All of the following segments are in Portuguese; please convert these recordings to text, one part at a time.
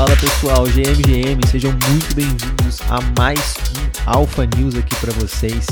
Fala pessoal, GMGM, sejam muito bem-vindos a mais um Alpha News aqui para vocês,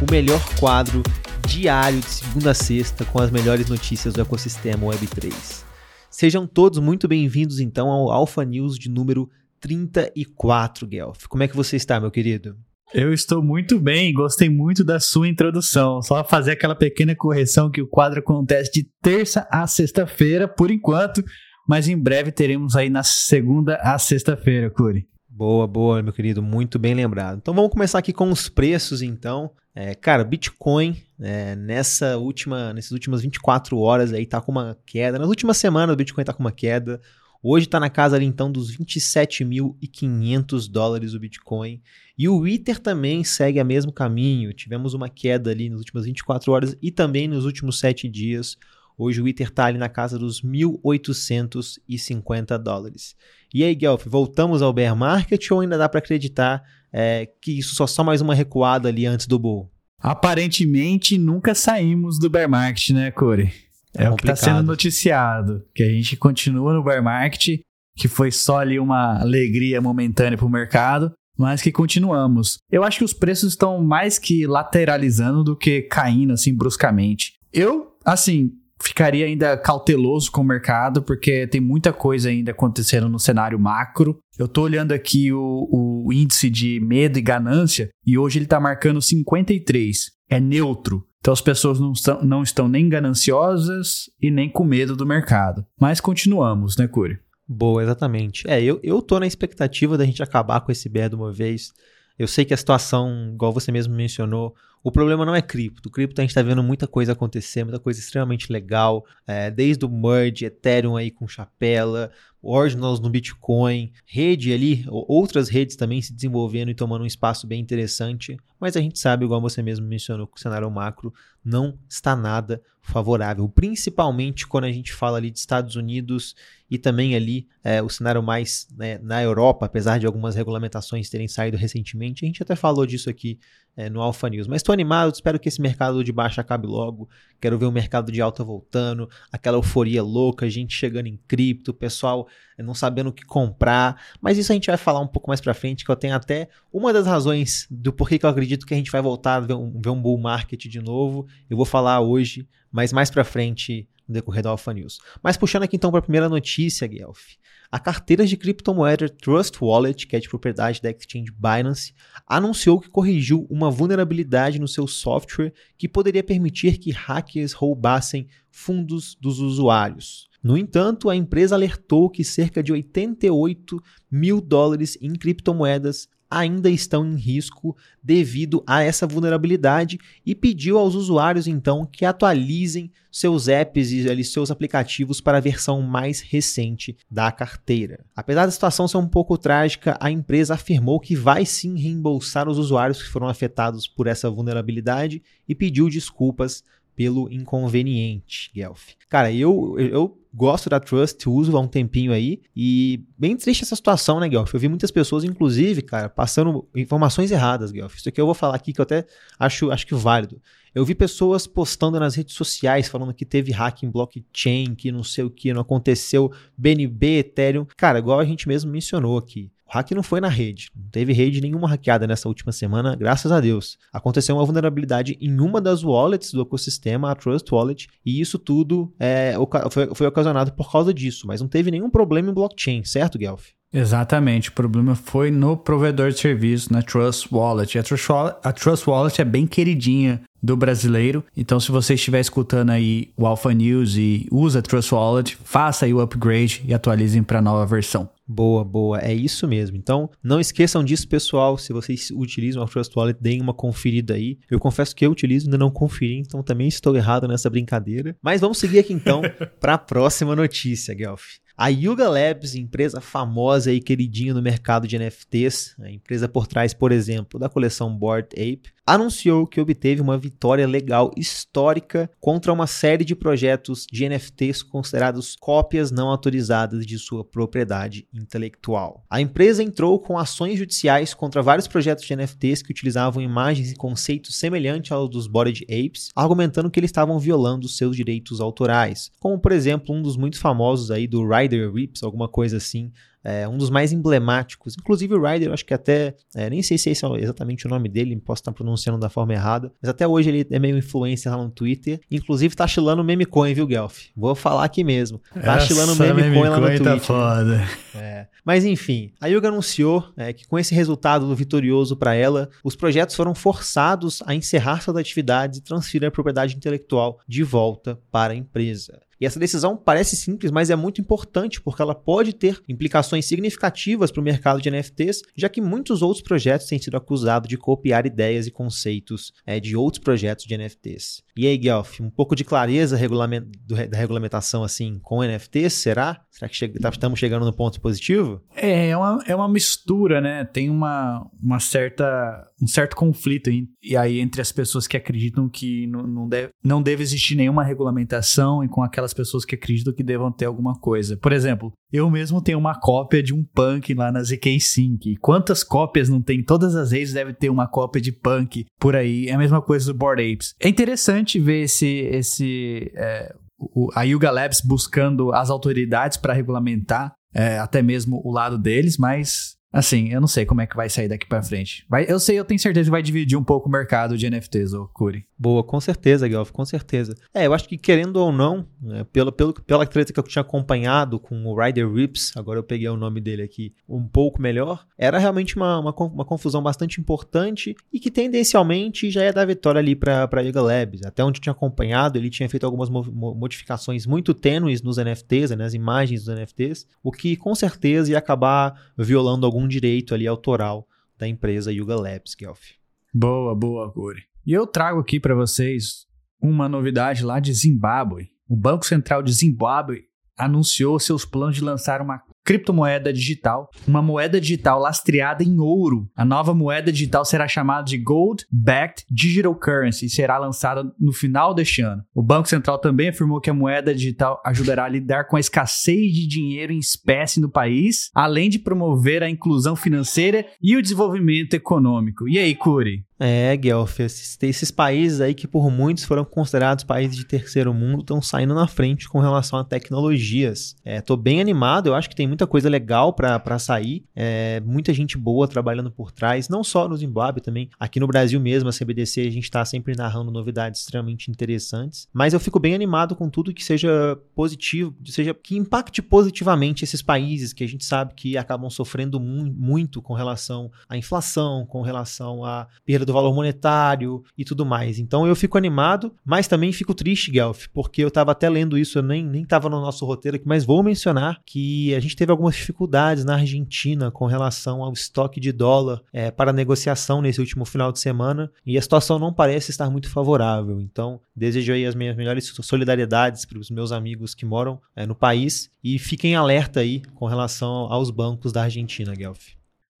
o melhor quadro diário de segunda a sexta com as melhores notícias do ecossistema Web3. Sejam todos muito bem-vindos então ao Alpha News de número 34, Guelph. Como é que você está, meu querido? Eu estou muito bem, gostei muito da sua introdução. Só fazer aquela pequena correção que o quadro acontece de terça a sexta-feira, por enquanto, mas em breve teremos aí na segunda a sexta-feira, Curi. Boa, boa, meu querido, muito bem lembrado. Então vamos começar aqui com os preços, então. É, cara, Bitcoin é, nessa última, nessas últimas 24 horas aí tá com uma queda. Nas últimas semanas o Bitcoin tá com uma queda. Hoje está na casa ali então dos 27.500 dólares o Bitcoin. E o Ether também segue o mesmo caminho. Tivemos uma queda ali nas últimas 24 horas e também nos últimos 7 dias. Hoje o Ether está ali na casa dos 1.850 dólares. E aí, Guelph, voltamos ao bear market ou ainda dá para acreditar é, que isso só só mais uma recuada ali antes do bull? Aparentemente nunca saímos do bear market, né, Corey? É, é o que está sendo noticiado, que a gente continua no bear market, que foi só ali uma alegria momentânea para o mercado, mas que continuamos. Eu acho que os preços estão mais que lateralizando do que caindo assim bruscamente. Eu, assim, ficaria ainda cauteloso com o mercado, porque tem muita coisa ainda acontecendo no cenário macro. Eu estou olhando aqui o, o, índice de medo e ganância e hoje ele está marcando 53. É neutro. Então as pessoas não estão, não estão nem gananciosas e nem com medo do mercado. Mas continuamos, né, Curi? Boa, exatamente. É, eu, eu tô na expectativa da gente acabar com esse bear de uma vez. Eu sei que a situação, igual você mesmo mencionou, o problema não é cripto. Cripto a gente está vendo muita coisa acontecer, muita coisa extremamente legal, é, desde o merge, Ethereum aí com chapela, Ordinals no Bitcoin, rede ali, outras redes também se desenvolvendo e tomando um espaço bem interessante, mas a gente sabe, igual você mesmo mencionou, que o cenário macro não está nada favorável, principalmente quando a gente fala ali de Estados Unidos e também ali é, o cenário mais né, na Europa, apesar de algumas regulamentações terem saído recentemente, a gente até falou disso aqui é, no Alpha News. Mas estou animado, espero que esse mercado de baixa acabe logo. Quero ver o mercado de alta voltando, aquela euforia louca, gente chegando em cripto, pessoal não sabendo o que comprar. Mas isso a gente vai falar um pouco mais para frente, que eu tenho até uma das razões do porquê que eu acredito que a gente vai voltar a ver um, ver um bull market de novo. Eu vou falar hoje, mas mais para frente no decorrer do Alpha News. Mas puxando aqui então para a primeira notícia, Guelph. A carteira de criptomoeda Trust Wallet, que é de propriedade da exchange Binance, anunciou que corrigiu uma vulnerabilidade no seu software que poderia permitir que hackers roubassem fundos dos usuários. No entanto, a empresa alertou que cerca de 88 mil dólares em criptomoedas ainda estão em risco devido a essa vulnerabilidade e pediu aos usuários então que atualizem seus apps e ali, seus aplicativos para a versão mais recente da carteira. Apesar da situação ser um pouco trágica, a empresa afirmou que vai sim reembolsar os usuários que foram afetados por essa vulnerabilidade e pediu desculpas pelo inconveniente, Guelph. Cara, eu, eu gosto da Trust, uso há um tempinho aí, e bem triste essa situação, né, Guelph? Eu vi muitas pessoas, inclusive, cara, passando informações erradas, Guelph. Isso aqui eu vou falar aqui que eu até acho, acho que válido. Eu vi pessoas postando nas redes sociais falando que teve hack em blockchain, que não sei o que, não aconteceu, BNB, Ethereum. Cara, igual a gente mesmo mencionou aqui. O hack não foi na rede, não teve rede nenhuma hackeada nessa última semana, graças a Deus. Aconteceu uma vulnerabilidade em uma das wallets do ecossistema, a Trust Wallet, e isso tudo é, foi, foi ocasionado por causa disso, mas não teve nenhum problema em blockchain, certo, Guelph? Exatamente, o problema foi no provedor de serviço, na Trust Wallet. A Trust Wallet, a Trust Wallet é bem queridinha do brasileiro, então se você estiver escutando aí o Alpha News e usa a Trust Wallet, faça aí o upgrade e atualizem para a nova versão. Boa, boa, é isso mesmo. Então, não esqueçam disso, pessoal. Se vocês utilizam a Trust Wallet, deem uma conferida aí. Eu confesso que eu utilizo, ainda não conferi, então também estou errado nessa brincadeira. Mas vamos seguir aqui então para a próxima notícia, Guelph. A Yuga Labs, empresa famosa e queridinha no mercado de NFTs, a empresa por trás, por exemplo, da coleção Bored Ape, anunciou que obteve uma vitória legal histórica contra uma série de projetos de NFTs considerados cópias não autorizadas de sua propriedade intelectual. A empresa entrou com ações judiciais contra vários projetos de NFTs que utilizavam imagens e conceitos semelhantes aos dos Bored Apes, argumentando que eles estavam violando seus direitos autorais, como por exemplo um dos muito famosos aí do Ride Ryder Rips, alguma coisa assim. É um dos mais emblemáticos. Inclusive o Ryder, eu acho que até. É, nem sei se esse é exatamente o nome dele, posso estar pronunciando da forma errada. Mas até hoje ele é meio influencer lá no Twitter. Inclusive tá chilando meme coin, viu, Guelph? Vou falar aqui mesmo. Tá chilando meme, meme coin lá no tá Twitter. Tá foda. É. Mas enfim, a Yuga anunciou é, que com esse resultado vitorioso para ela, os projetos foram forçados a encerrar suas atividades e transferir a propriedade intelectual de volta para a empresa. E essa decisão parece simples, mas é muito importante porque ela pode ter implicações significativas para o mercado de NFTs, já que muitos outros projetos têm sido acusados de copiar ideias e conceitos é, de outros projetos de NFTs. E aí, Guelph, um pouco de clareza da regulamentação assim com NFTs, será? Será que che tá, estamos chegando no ponto positivo? É, é uma, é uma mistura, né? Tem uma, uma certa, um certo conflito em, e aí entre as pessoas que acreditam que não, deve, não deve existir nenhuma regulamentação e com aquelas pessoas que acreditam que devam ter alguma coisa. Por exemplo, eu mesmo tenho uma cópia de um punk lá na ZK Sync. Quantas cópias não tem? Todas as vezes deve ter uma cópia de punk por aí. É a mesma coisa do Board Apes. É interessante interessante ver esse, esse é, o, a Yuga Labs buscando as autoridades para regulamentar é, até mesmo o lado deles, mas Assim, eu não sei como é que vai sair daqui para frente. Vai, eu sei, eu tenho certeza que vai dividir um pouco o mercado de NFTs, ô Curi. Boa, com certeza, Guelph, com certeza. É, eu acho que querendo ou não, né, pela, pelo, pela treta que eu tinha acompanhado com o Ryder Rips, agora eu peguei o nome dele aqui um pouco melhor, era realmente uma, uma, uma confusão bastante importante e que tendencialmente já ia dar vitória ali para Yuga Labs. Até onde eu tinha acompanhado, ele tinha feito algumas modificações muito tênues nos NFTs, né, nas imagens dos NFTs, o que com certeza ia acabar violando algum algum direito ali autoral da empresa Yuga Labs, Guelph. Boa, boa, Guri. E eu trago aqui para vocês uma novidade lá de Zimbábue. O Banco Central de Zimbábue anunciou seus planos de lançar uma criptomoeda digital, uma moeda digital lastreada em ouro. A nova moeda digital será chamada de Gold Backed Digital Currency e será lançada no final deste ano. O Banco Central também afirmou que a moeda digital ajudará a lidar com a escassez de dinheiro em espécie no país, além de promover a inclusão financeira e o desenvolvimento econômico. E aí, Curi? É, Guelph, esses, esses, países aí que por muitos foram considerados países de terceiro mundo estão saindo na frente com relação a tecnologias. É, tô bem animado, eu acho que tem muita coisa legal para sair, é, muita gente boa trabalhando por trás, não só no Zimbábue também, aqui no Brasil mesmo, a CBDC, a gente está sempre narrando novidades extremamente interessantes, mas eu fico bem animado com tudo que seja positivo, seja que impacte positivamente esses países que a gente sabe que acabam sofrendo mu muito com relação à inflação, com relação à perda do do valor monetário e tudo mais. Então eu fico animado, mas também fico triste, Guelph, porque eu estava até lendo isso, eu nem, nem no nosso roteiro aqui, mas vou mencionar que a gente teve algumas dificuldades na Argentina com relação ao estoque de dólar é, para negociação nesse último final de semana e a situação não parece estar muito favorável. Então desejo aí as minhas melhores solidariedades para os meus amigos que moram é, no país e fiquem alerta aí com relação aos bancos da Argentina, Guelph.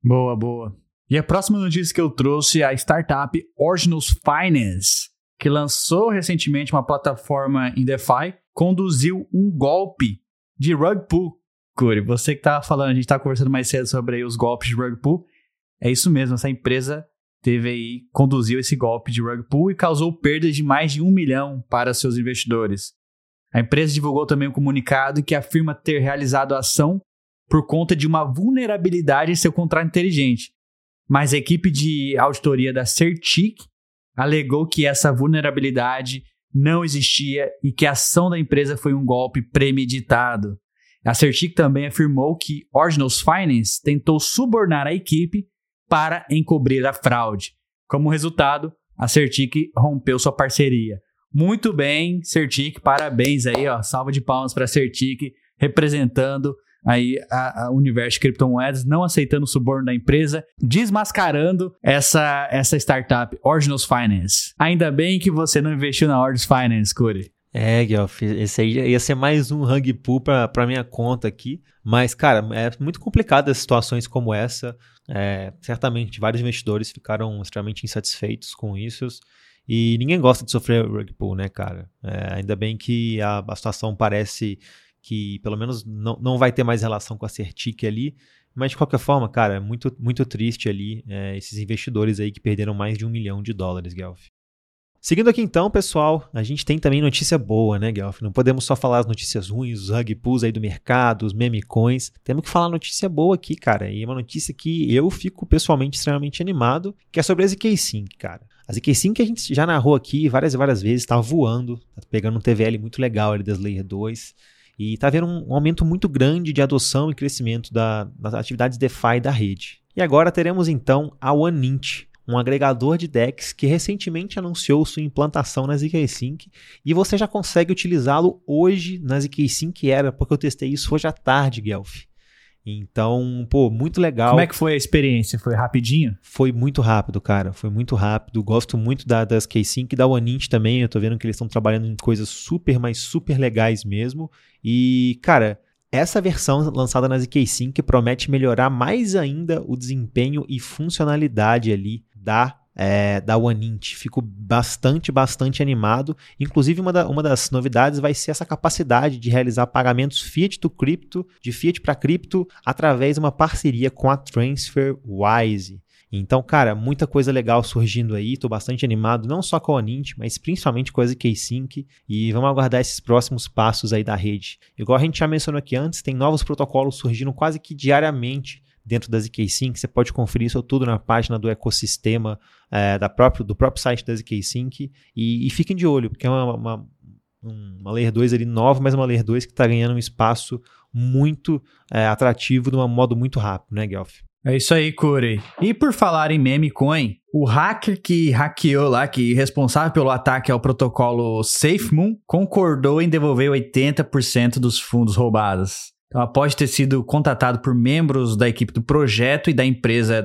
Boa, boa. E a próxima notícia que eu trouxe é a startup Originals Finance, que lançou recentemente uma plataforma em DeFi, conduziu um golpe de rug pull. Curi, você que estava falando, a gente estava conversando mais cedo sobre os golpes de rug pull. É isso mesmo, essa empresa teve aí, conduziu esse golpe de rug pull e causou perdas de mais de um milhão para seus investidores. A empresa divulgou também um comunicado que afirma ter realizado a ação por conta de uma vulnerabilidade em seu contrato inteligente, mas a equipe de auditoria da Certic alegou que essa vulnerabilidade não existia e que a ação da empresa foi um golpe premeditado. A Certic também afirmou que Originals Finance tentou subornar a equipe para encobrir a fraude. Como resultado, a Certic rompeu sua parceria. Muito bem, Certic, parabéns aí, ó, salva de palmas para a Certic representando aí a, a universo de criptomoedas, não aceitando o suborno da empresa, desmascarando essa, essa startup, Originals Finance. Ainda bem que você não investiu na Originals Finance, Curi. É, Guelph, esse aí ia ser mais um hug pull pra, pra minha conta aqui. Mas, cara, é muito complicado as situações como essa. É, certamente, vários investidores ficaram extremamente insatisfeitos com isso. E ninguém gosta de sofrer rug pull, né, cara? É, ainda bem que a, a situação parece que pelo menos não, não vai ter mais relação com a Certic ali. Mas de qualquer forma, cara, é muito, muito triste ali é, esses investidores aí que perderam mais de um milhão de dólares, Guelph. Seguindo aqui então, pessoal, a gente tem também notícia boa, né, Guelph? Não podemos só falar as notícias ruins, os rug pulls aí do mercado, os meme coins. Temos que falar notícia boa aqui, cara. E é uma notícia que eu fico pessoalmente extremamente animado, que é sobre a ZK5, cara. A ZK5 que a gente já narrou aqui várias e várias vezes, tá voando, tá pegando um TVL muito legal ali das Layer 2. E tá vendo um aumento muito grande de adoção e crescimento da, das atividades DeFi da rede. E agora teremos então a OneInt, um agregador de DEX que recentemente anunciou sua implantação na ZK-Sync e você já consegue utilizá-lo hoje na ZK-Sync Era, porque eu testei isso hoje à tarde, Guelph. Então, pô, muito legal. Como é que foi a experiência? Foi rapidinho? Foi muito rápido, cara. Foi muito rápido. Gosto muito da, das K-Sync e da OneInt também. Eu tô vendo que eles estão trabalhando em coisas super, mas super legais mesmo. E, cara, essa versão lançada na ZK-Sync promete melhorar mais ainda o desempenho e funcionalidade ali da é, da OneInt. Fico bastante, bastante animado. Inclusive, uma, da, uma das novidades vai ser essa capacidade de realizar pagamentos fiat to cripto, de fiat para cripto, através de uma parceria com a TransferWise. Então, cara, muita coisa legal surgindo aí. Tô bastante animado, não só com a OneInt, mas principalmente com a ZK-Sync. E vamos aguardar esses próximos passos aí da rede. Igual a gente já mencionou aqui antes, tem novos protocolos surgindo quase que diariamente dentro da ZK-Sync. Você pode conferir isso tudo na página do ecossistema é, da próprio, do próprio site da ZK-Sync. E, e, fiquem de olho, porque é uma, uma, uma Layer 2 ali nova, mas uma Layer 2 que está ganhando um espaço muito é, atrativo de um modo muito rápido, né, Guelph? É isso aí, Corey. E por falar em meme coin, o hacker que hackeou lá, que responsável pelo ataque ao protocolo SafeMoon, concordou em devolver 80% dos fundos roubados. Ela pode ter sido contatado por membros da equipe do projeto e da empresa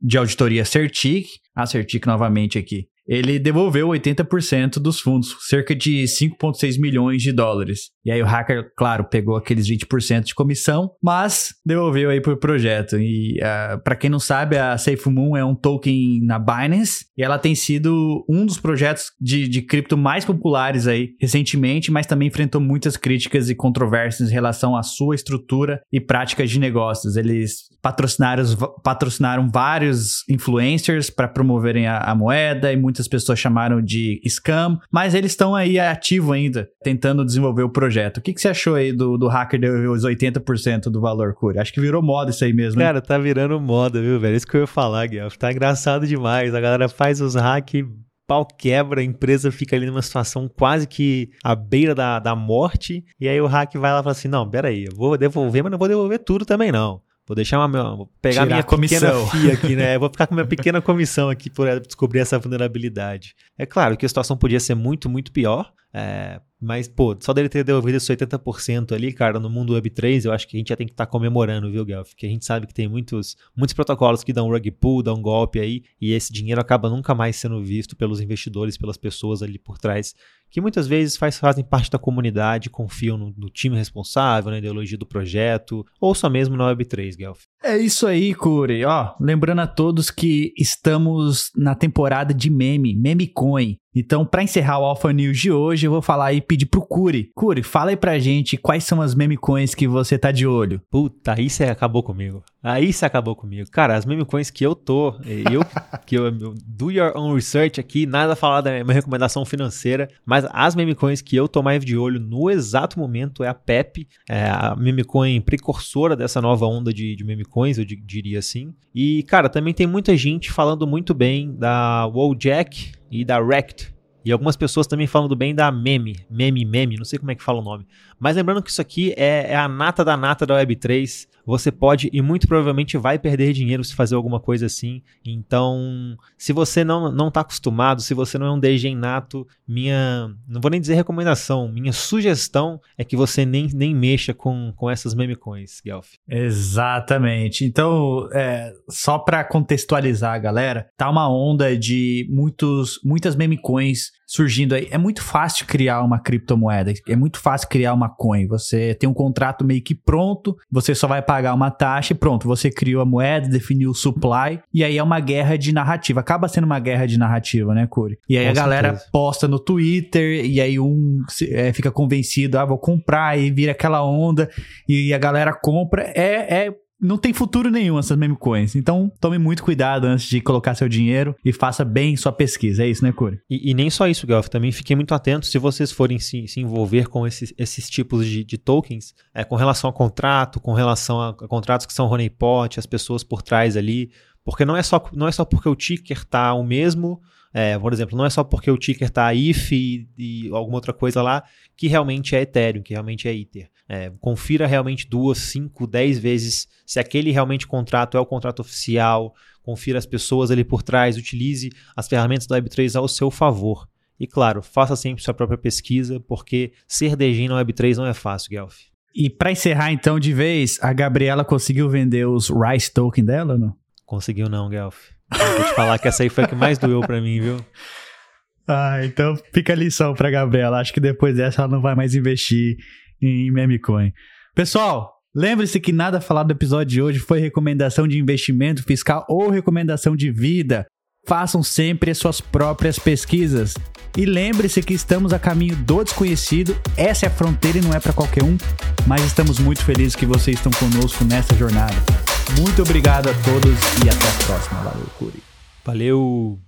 de auditoria Certic, a Certic novamente aqui, ele devolveu 80% dos fundos, cerca de 5,6 milhões de dólares. E aí o hacker, claro, pegou aqueles 20% de comissão, mas devolveu aí pro projeto. E uh, ah, para quem não sabe, a SafeMoon é um token na Binance e ela tem sido um dos projetos de, de cripto mais populares aí recentemente, mas também enfrentou muitas críticas e controvérsias em relação à sua estrutura e práticas de negócios. Eles patrocinaram, patrocinaram vários influencers para promoverem a, a moeda e muitos muitas pessoas chamaram de scam, mas eles estão aí ativo ainda, tentando desenvolver o projeto. O que, que você achou aí do, do hacker de os 80% do valor, Curi? Acho que virou moda isso aí mesmo. Cara, tá virando moda, viu, velho? Isso que eu ia falar, Guilherme. Tá engraçado demais. A galera faz os hacks pau quebra, a empresa fica ali numa situação quase que à beira da, da morte, e aí o hack vai lá e fala assim, não, peraí, eu vou devolver, mas não vou devolver tudo também não. Vou deixar uma, vou pegar minha comissão. pequena FIA aqui, né? vou ficar com minha pequena comissão aqui por descobrir essa vulnerabilidade. É claro que a situação podia ser muito, muito pior, é, mas, pô, só dele ter devolvido esses 80% ali, cara, no mundo Web3, eu acho que a gente já tem que estar tá comemorando, viu, Guelph? Porque a gente sabe que tem muitos, muitos protocolos que dão rug pull, dão golpe aí, e esse dinheiro acaba nunca mais sendo visto pelos investidores, pelas pessoas ali por trás, que muitas vezes faz, fazem parte da comunidade, confiam no, no time responsável, na ideologia do projeto, ou só mesmo na Web3, Guelph. É isso aí, Curi. Ó, lembrando a todos que estamos na temporada de meme, meme coin. Então, para encerrar o Alpha News de hoje, eu vou falar e pedir pro Curi. Curi, fala aí pra gente quais são as meme coins que você tá de olho. Puta, você acabou comigo. Aí você acabou comigo. Cara, as meme coins que eu tô, eu que eu do your own research aqui, nada falar da minha recomendação financeira, mas as meme coins que eu tô mais de olho no exato momento é a PEP, é a meme coin precursora dessa nova onda de, de meme coins, eu diria assim. E, cara, também tem muita gente falando muito bem da Walljack e da Rect. E algumas pessoas também falando bem da Meme, Meme, Meme, não sei como é que fala o nome. Mas lembrando que isso aqui é, é a nata da nata da Web3 você pode e muito provavelmente vai perder dinheiro se fazer alguma coisa assim. Então, se você não não está acostumado, se você não é um DG nato, minha, não vou nem dizer recomendação, minha sugestão é que você nem, nem mexa com, com essas meme coins, Guelph. Exatamente. Então, é, só para contextualizar a galera, tá uma onda de muitos muitas meme coins surgindo aí. É muito fácil criar uma criptomoeda, é muito fácil criar uma coin. Você tem um contrato meio que pronto, você só vai pagar uma taxa e pronto, você criou a moeda, definiu o supply, e aí é uma guerra de narrativa. Acaba sendo uma guerra de narrativa, né, Corey? E aí Com a galera certeza. posta no Twitter, e aí um é, fica convencido, ah, vou comprar, e vira aquela onda, e a galera compra. É, é não tem futuro nenhum essas meme coins. Então, tome muito cuidado antes de colocar seu dinheiro e faça bem sua pesquisa. É isso, né, Curi? E, e nem só isso, Gelf. Também fiquem muito atentos se vocês forem se, se envolver com esses, esses tipos de, de tokens, é, com relação a contrato, com relação a, a contratos que são honeypot, as pessoas por trás ali. Porque não é só, não é só porque o ticker tá o mesmo é, por exemplo, não é só porque o ticker está if e, e, alguma outra coisa lá que realmente é Ethereum, que realmente é Ether. É, confira realmente duas, cinco, dez vezes se aquele realmente contrato é o contrato oficial. Confira as pessoas ali por trás, utilize as ferramentas do Web3 ao seu favor. E claro, faça sempre sua própria pesquisa, porque ser DG na Web3 não é fácil, Guelph. E para encerrar então de vez, a Gabriela conseguiu vender os Rice Token dela não? Conseguiu não, Guelph. Vou te falar que essa aí foi a que mais doeu para mim, viu? Ah, então fica a lição pra Gabriela. Acho que depois dessa ela não vai mais investir em memecoin. Pessoal, lembre-se que nada falado do episódio de hoje foi recomendação de investimento fiscal ou recomendação de vida. Façam sempre as suas próprias pesquisas. E lembre-se que estamos a caminho do desconhecido. Essa é a fronteira e não é para qualquer um, mas estamos muito felizes que vocês estão conosco nessa jornada. Muito obrigado a todos e até a próxima. Valeu, Curi. Valeu.